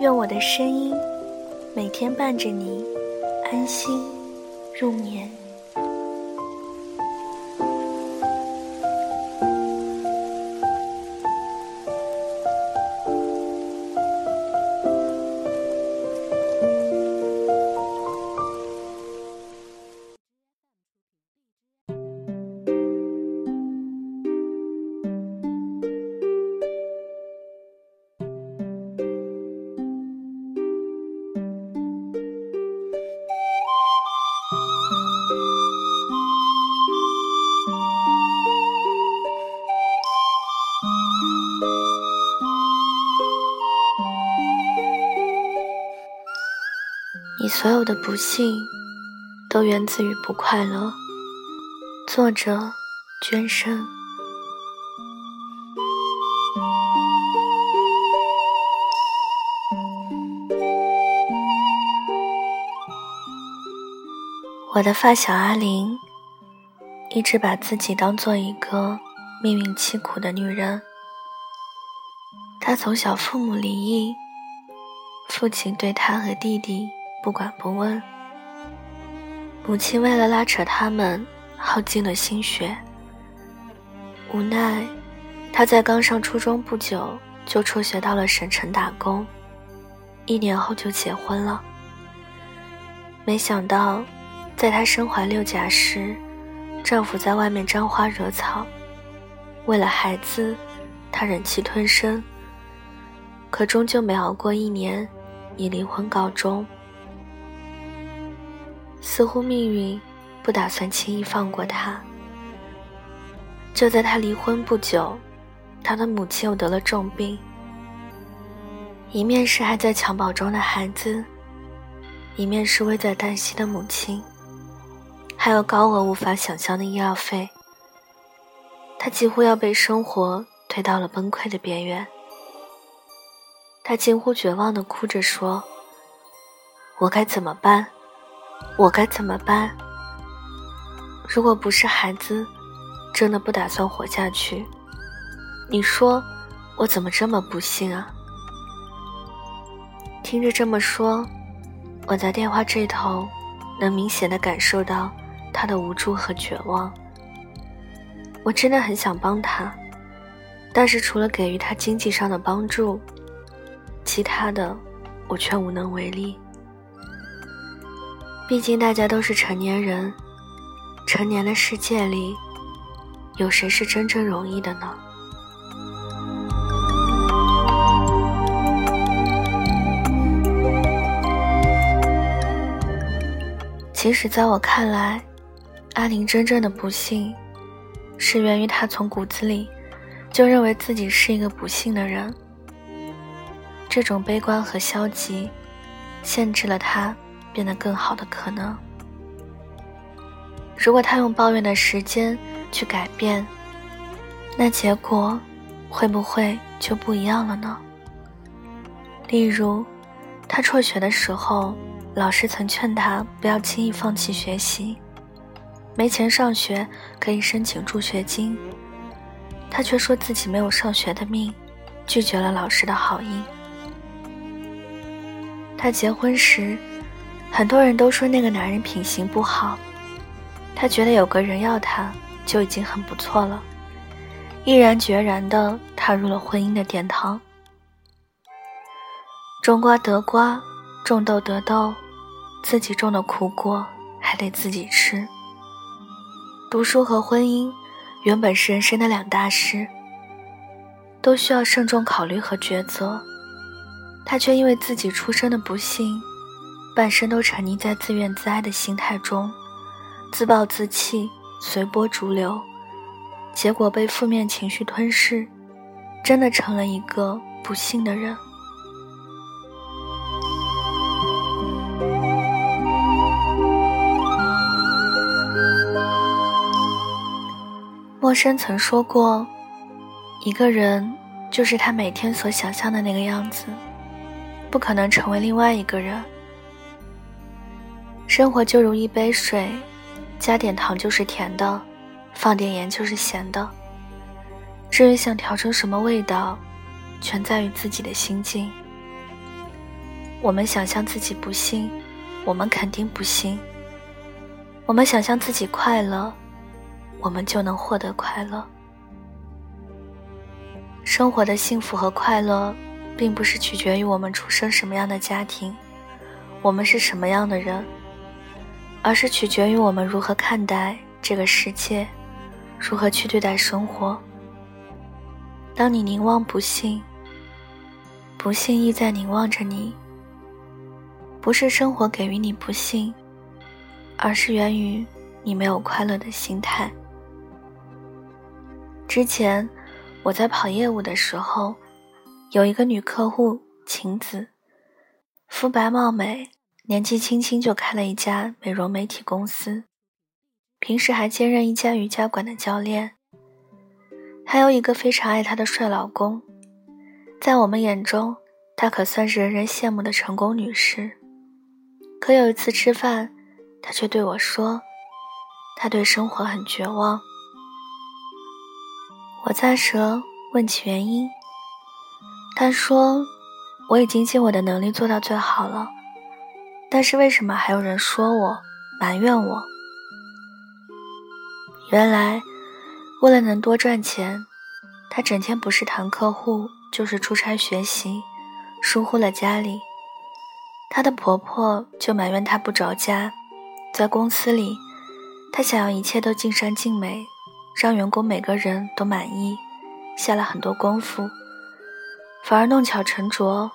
愿我的声音每天伴着你安心入眠。所有的不幸，都源自于不快乐。作者：娟生。我的发小阿玲，一直把自己当做一个命运凄苦的女人。她从小父母离异，父亲对她和弟弟。不管不问，母亲为了拉扯他们，耗尽了心血。无奈，他在刚上初中不久就辍学到了省城打工，一年后就结婚了。没想到，在她身怀六甲时，丈夫在外面沾花惹草，为了孩子，她忍气吞声，可终究没熬过一年，以离婚告终。似乎命运不打算轻易放过他。就在他离婚不久，他的母亲又得了重病。一面是还在襁褓中的孩子，一面是危在旦夕的母亲，还有高额无法想象的医药费。他几乎要被生活推到了崩溃的边缘。他近乎绝望地哭着说：“我该怎么办？”我该怎么办？如果不是孩子，真的不打算活下去，你说我怎么这么不幸啊？听着这么说，我在电话这头能明显的感受到他的无助和绝望。我真的很想帮他，但是除了给予他经济上的帮助，其他的我却无能为力。毕竟大家都是成年人，成年的世界里，有谁是真正容易的呢？其实，在我看来，阿宁真正的不幸，是源于他从骨子里就认为自己是一个不幸的人。这种悲观和消极，限制了他。变得更好的可能。如果他用抱怨的时间去改变，那结果会不会就不一样了呢？例如，他辍学的时候，老师曾劝他不要轻易放弃学习，没钱上学可以申请助学金，他却说自己没有上学的命，拒绝了老师的好意。他结婚时。很多人都说那个男人品行不好，他觉得有个人要他就已经很不错了，毅然决然地踏入了婚姻的殿堂。种瓜得瓜，种豆得豆，自己种的苦果还得自己吃。读书和婚姻原本是人生的两大事，都需要慎重考虑和抉择，他却因为自己出身的不幸。半生都沉溺在自怨自艾的心态中自暴自弃随波逐流结果被负面情绪吞噬真的成了一个不幸的人。陌生曾说过一个人就是他每天所想象的那个样子不可能成为另外一个人。生活就如一杯水，加点糖就是甜的，放点盐就是咸的。至于想调成什么味道，全在于自己的心境。我们想象自己不幸，我们肯定不幸；我们想象自己快乐。”我们就能获得快乐。生活的幸福和快乐，并不是取决于我们出生什么样的家庭，我们是什么样的人，而是取决于我们如何看待这个世界，如何去对待生活。当你凝望不幸，不幸亦在凝望着你。不是生活给予你不幸，而是源于你没有快乐的心态。之前我在跑业务的时候，有一个女客户晴子，肤白貌美，年纪轻轻就开了一家美容美体公司，平时还兼任一家瑜伽馆的教练。还有一个非常爱她的帅老公，在我们眼中，她可算是人人羡慕的成功女士。可有一次吃饭，她却对我说，她对生活很绝望。我咂舌问起原因，他说：“我已经尽我的能力做到最好了，但是为什么还有人说我、埋怨我？原来，为了能多赚钱，他整天不是谈客户，就是出差学习，疏忽了家里。她的婆婆就埋怨她不着家，在公司里，她想要一切都尽善尽美。”让员工每个人都满意，下了很多功夫，反而弄巧成拙，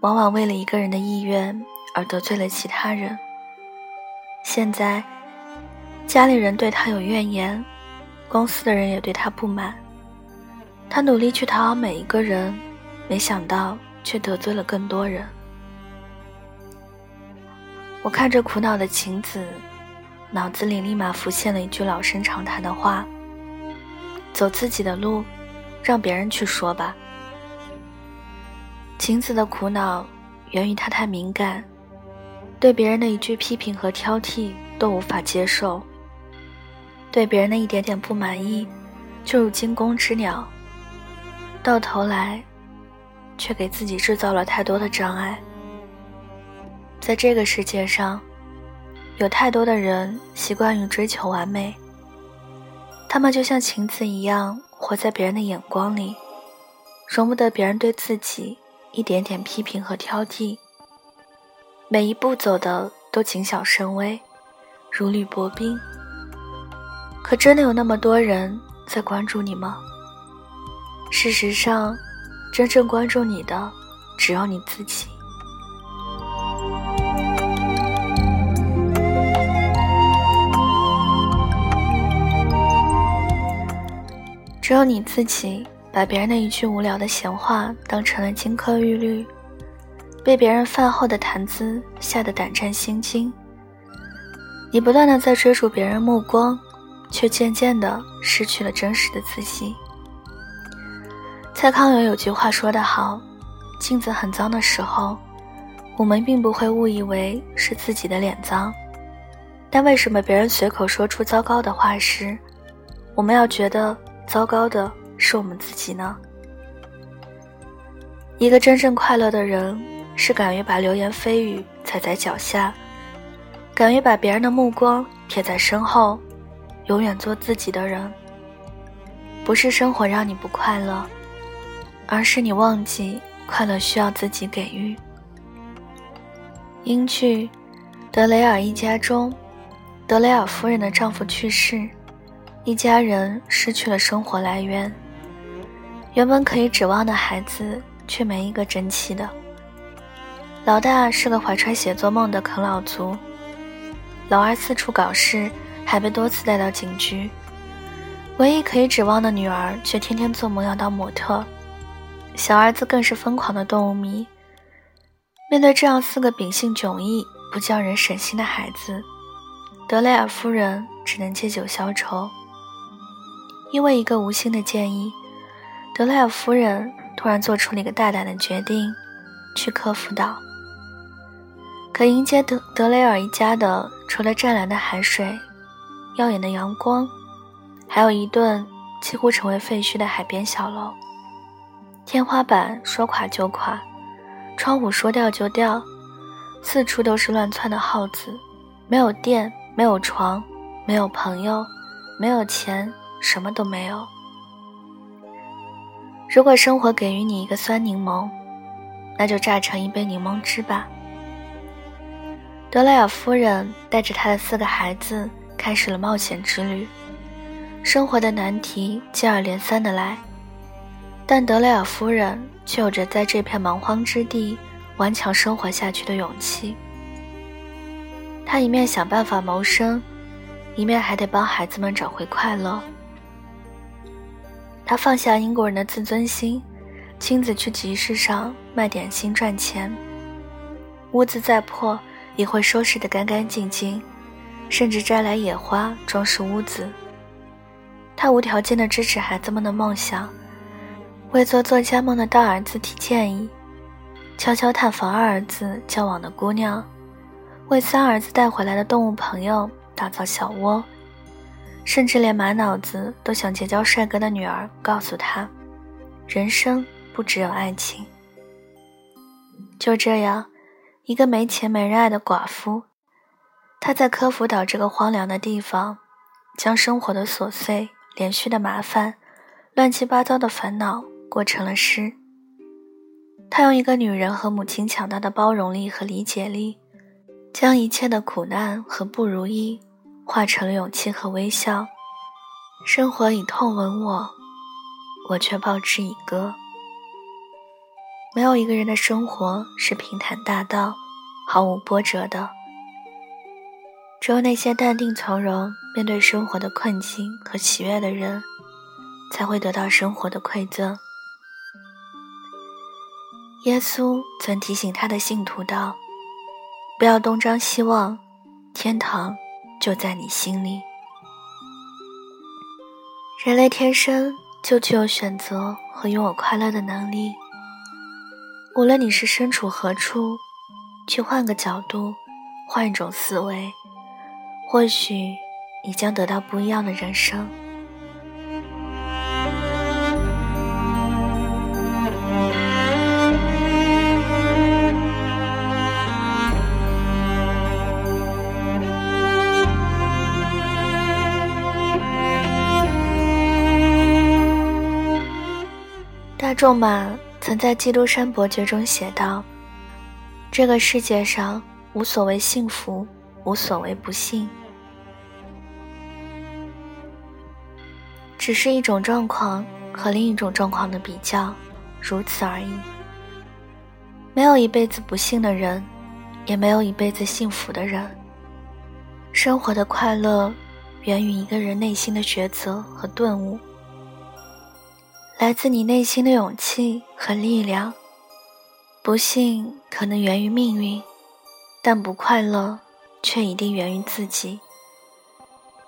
往往为了一个人的意愿而得罪了其他人。现在，家里人对他有怨言，公司的人也对他不满。他努力去讨好每一个人，没想到却得罪了更多人。我看着苦恼的晴子，脑子里立马浮现了一句老生常谈的话。走自己的路，让别人去说吧。晴子的苦恼源于她太敏感，对别人的一句批评和挑剔都无法接受，对别人的一点点不满意就如惊弓之鸟，到头来却给自己制造了太多的障碍。在这个世界上，有太多的人习惯于追求完美。他们就像晴子一样，活在别人的眼光里，容不得别人对自己一点点批评和挑剔。每一步走的都谨小慎微，如履薄冰。可真的有那么多人在关注你吗？事实上，真正关注你的只有你自己。只有你自己把别人的一句无聊的闲话当成了金科玉律，被别人饭后的谈资吓得胆战心惊。你不断的在追逐别人目光，却渐渐的失去了真实的自己。蔡康永有句话说得好：“镜子很脏的时候，我们并不会误以为是自己的脸脏，但为什么别人随口说出糟糕的话时，我们要觉得？”糟糕的是我们自己呢。一个真正快乐的人，是敢于把流言蜚语踩在脚下，敢于把别人的目光贴在身后，永远做自己的人。不是生活让你不快乐，而是你忘记快乐需要自己给予。英剧《德雷尔一家》中，德雷尔夫人的丈夫去世。一家人失去了生活来源，原本可以指望的孩子却没一个争气的。老大是个怀揣写作梦的啃老族，老二四处搞事，还被多次带到警局。唯一可以指望的女儿却天天做梦要当模特，小儿子更是疯狂的动物迷。面对这样四个秉性迥异、不叫人省心的孩子，德雷尔夫人只能借酒消愁。因为一个无心的建议，德莱尔夫人突然做出了一个大胆的决定，去科孚岛。可迎接德德雷尔一家的，除了湛蓝的海水、耀眼的阳光，还有一栋几乎成为废墟的海边小楼。天花板说垮就垮，窗户说掉就掉，四处都是乱窜的耗子。没有电，没有床，没有朋友，没有钱，什么都没有。如果生活给予你一个酸柠檬，那就榨成一杯柠檬汁吧。德莱尔夫人带着她的四个孩子开始了冒险之旅，生活的难题接二连三的来，但德莱尔夫人却有着在这片蛮荒之地顽强生活下去的勇气。她一面想办法谋生，一面还得帮孩子们找回快乐。她放下英国人的自尊心，亲自去集市上卖点心赚钱。屋子再破。也会收拾得干干净净，甚至摘来野花装饰屋子。他无条件地支持孩子们的梦想，为做作家梦的大儿子提建议，悄悄探访二儿子交往的姑娘，为三儿子带回来的动物朋友打造小窝，甚至连满脑子都想结交帅哥的女儿告诉他，人生不只有爱情。就这样。一个没钱没人爱的寡妇，她在科孚岛这个荒凉的地方，将生活的琐碎、连续的麻烦、乱七八糟的烦恼过成了诗。她用一个女人和母亲强大的包容力和理解力，将一切的苦难和不如意化成了勇气和微笑。生活以痛吻我，我却报之以歌。没有一个人的生活是平坦大道、毫无波折的。只有那些淡定从容面对生活的困境和喜悦的人，才会得到生活的馈赠。耶稣曾提醒他的信徒道：“不要东张西望，天堂就在你心里。”人类天生就具有选择和拥有快乐的能力。无论你是身处何处，去换个角度，换一种思维，或许你将得到不一样的人生。大众马。曾在《基督山伯爵》中写道：“这个世界上无所谓幸福，无所谓不幸，只是一种状况和另一种状况的比较，如此而已。没有一辈子不幸的人，也没有一辈子幸福的人。生活的快乐，源于一个人内心的抉择和顿悟。”来自你内心的勇气和力量。不幸可能源于命运，但不快乐却一定源于自己。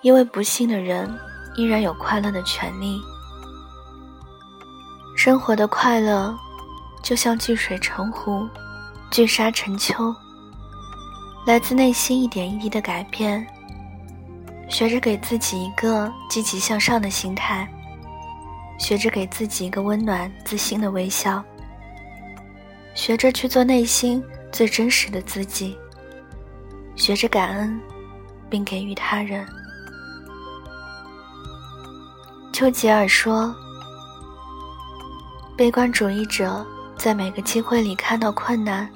因为不幸的人依然有快乐的权利。生活的快乐，就像聚水成湖，聚沙成丘，来自内心一点一滴的改变。学着给自己一个积极向上的心态。学着给自己一个温暖、自信的微笑，学着去做内心最真实的自己，学着感恩，并给予他人。丘吉尔说：“悲观主义者在每个机会里看到困难，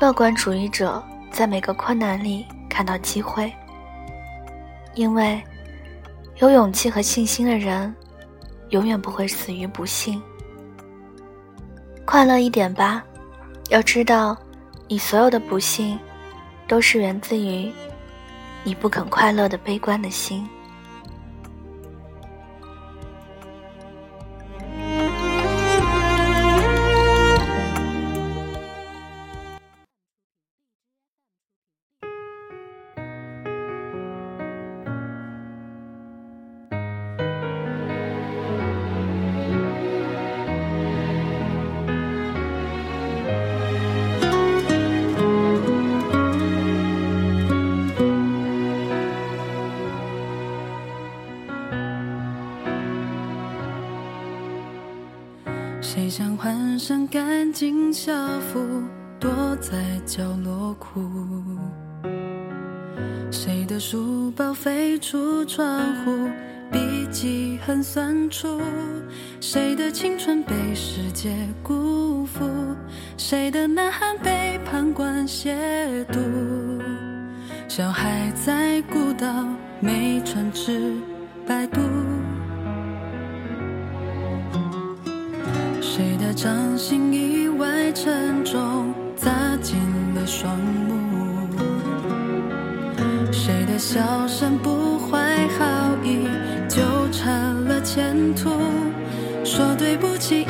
乐观主义者在每个困难里看到机会。因为有勇气和信心的人。”永远不会死于不幸。快乐一点吧，要知道，你所有的不幸，都是源自于你不肯快乐的悲观的心。谁想换上干净校服，躲在角落哭？谁的书包飞出窗户，笔记很酸楚？谁的青春被世界辜负？谁的呐喊被旁观亵渎？小孩在孤岛没船只摆渡。掌心意外沉重，砸进了双目？谁的笑声不怀好意，纠缠了前途？说对不起一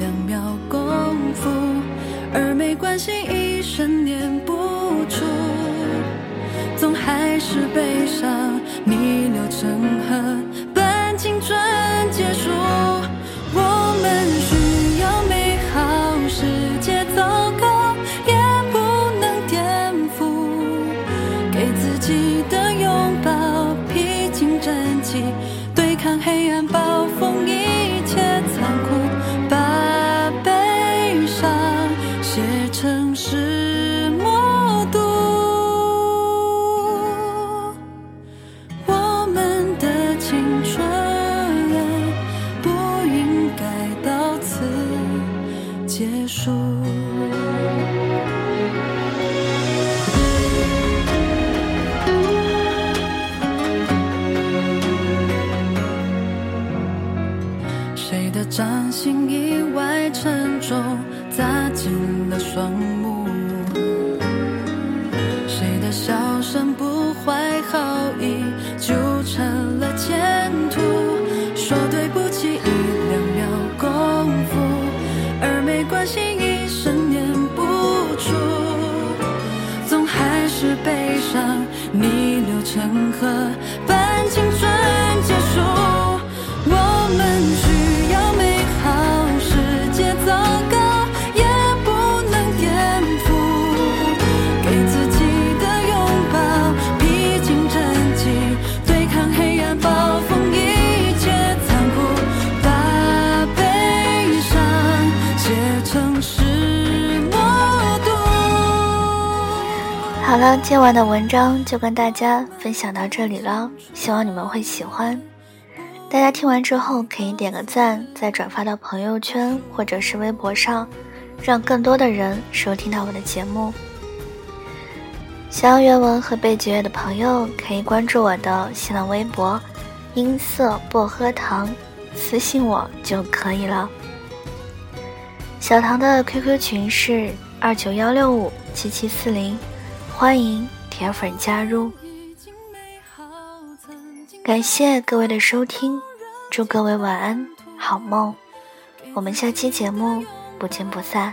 两秒功夫，而没关系一生念不出，总还是悲伤逆流成河，己的拥抱，披荆斩棘，对抗黑暗暴风，一切残酷，谁的掌心意外沉重，砸进了双目？谁的笑声不怀好意，就成了牵好了，今晚的文章就跟大家分享到这里了，希望你们会喜欢。大家听完之后可以点个赞，再转发到朋友圈或者是微博上，让更多的人收听到我的节目。想要原文和背景乐的朋友可以关注我的新浪微博“音色薄荷糖”，私信我就可以了。小唐的 QQ 群是二九幺六五七七四零，欢迎铁粉加入。感谢各位的收听，祝各位晚安，好梦。我们下期节目不见不散。